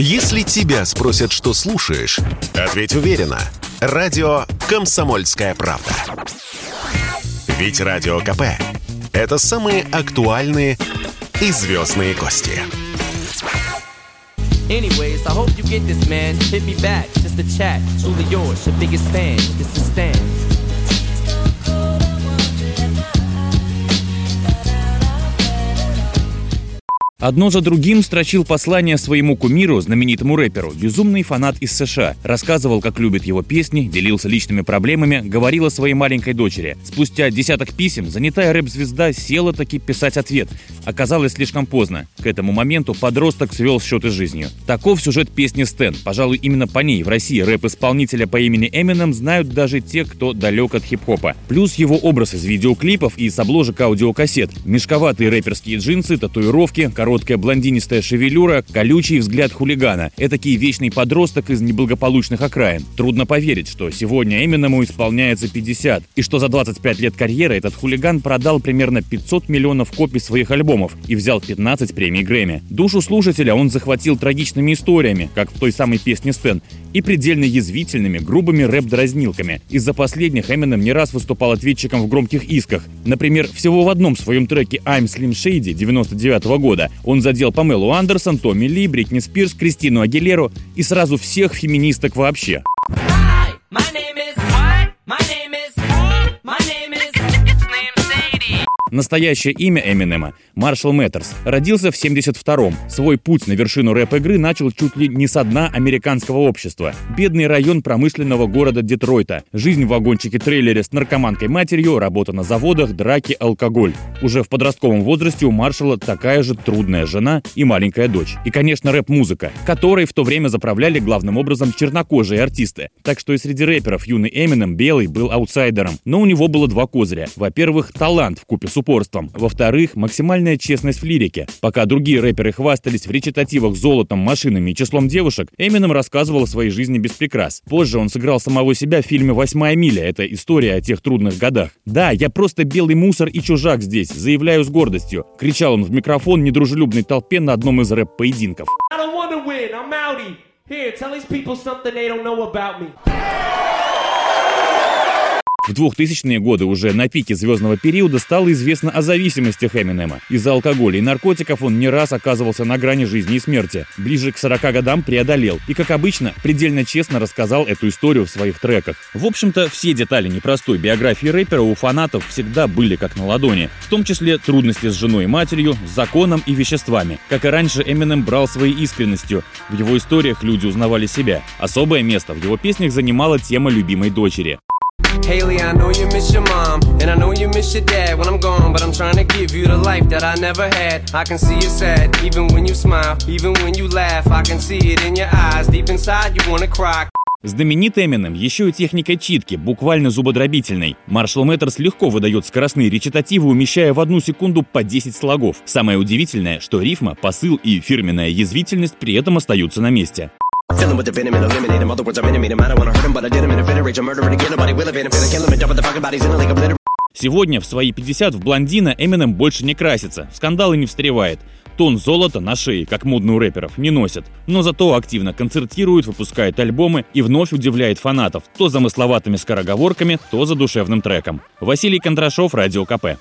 Если тебя спросят, что слушаешь, ответь уверенно. Радио «Комсомольская правда». Ведь Радио КП – это самые актуальные и звездные гости. Anyways, I hope you get this, man. Hit me back, just a chat. Truly yours, your biggest fan. This is Stan. Одно за другим строчил послание своему кумиру, знаменитому рэперу, безумный фанат из США. Рассказывал, как любит его песни, делился личными проблемами, говорил о своей маленькой дочери. Спустя десяток писем занятая рэп-звезда села таки писать ответ. Оказалось слишком поздно. Этому моменту подросток свел счеты с жизнью. Таков сюжет песни «Стэн». Пожалуй, именно по ней в России рэп-исполнителя по имени Эминем знают даже те, кто далек от хип-хопа. Плюс его образ из видеоклипов и с обложек аудиокассет. Мешковатые рэперские джинсы, татуировки, короткая блондинистая шевелюра, колючий взгляд хулигана. Этакий вечный подросток из неблагополучных окраин. Трудно поверить, что сегодня Эминему исполняется 50, и что за 25 лет карьеры этот хулиган продал примерно 500 миллионов копий своих альбомов и взял 15 премий Грэмми. Душу слушателя он захватил трагичными историями, как в той самой песне Стэн, и предельно язвительными, грубыми рэп-дразнилками. Из-за последних Эминем не раз выступал ответчиком в громких исках. Например, всего в одном своем треке «I'm Slim Shady» 99 года он задел Памелу Андерсон, Томми Ли, Бритни Спирс, Кристину Агилеру и сразу всех феминисток вообще. Настоящее имя Эминема – Маршал Мэттерс. Родился в 72-м. Свой путь на вершину рэп-игры начал чуть ли не со дна американского общества. Бедный район промышленного города Детройта. Жизнь в вагончике-трейлере с наркоманкой матерью, работа на заводах, драки, алкоголь. Уже в подростковом возрасте у Маршала такая же трудная жена и маленькая дочь. И, конечно, рэп-музыка, которой в то время заправляли главным образом чернокожие артисты. Так что и среди рэперов юный Эминем белый был аутсайдером. Но у него было два козыря. Во-первых, талант в купе с упорством. Во-вторых, максимальная честность в лирике. Пока другие рэперы хвастались в речитативах золотом, машинами и числом девушек, Эминем рассказывал о своей жизни без прикрас. Позже он сыграл самого себя в фильме «Восьмая миля». Это история о тех трудных годах. «Да, я просто белый мусор и чужак здесь, заявляю с гордостью», — кричал он в микрофон недружелюбной толпе на одном из рэп-поединков. Here, tell these people something they don't know about me. В 2000-е годы уже на пике звездного периода стало известно о зависимостях Эминема. Из-за алкоголя и наркотиков он не раз оказывался на грани жизни и смерти. Ближе к 40 годам преодолел. И, как обычно, предельно честно рассказал эту историю в своих треках. В общем-то, все детали непростой биографии рэпера у фанатов всегда были как на ладони. В том числе трудности с женой и матерью, с законом и веществами. Как и раньше, Эминем брал своей искренностью. В его историях люди узнавали себя. Особое место в его песнях занимала тема любимой дочери. Haley, I know you miss your mom, and I know you miss your dad when I'm gone, but I'm trying to give you the life that I never had. I can see you sad, even when you smile, even when you laugh. I can see it in your eyes, deep inside you wanna cry. Знаменит Эминем еще и техникой читки, буквально зубодробительной. Маршал Мэттерс легко выдает скоростные речитативы, умещая в одну секунду по 10 слогов. Самое удивительное, что рифма, посыл и фирменная язвительность при этом остаются на месте. Filling with the venom and eliminate him. Other words, I'm intimate him. I don't wanna hurt him, but I did him in a fit of rage. I'm murdering again. Nobody will evade him. Finna kill him and dump the fucking bodies in a lake of litter. Сегодня в свои 50 в блондина Эминем больше не красится, скандалы не встревает. Тон золота на шее, как модно у рэперов, не носит. Но зато активно концертирует, выпускает альбомы и вновь удивляет фанатов то замысловатыми скороговорками, то за душевным треком. Василий Кондрашов, Радио КП.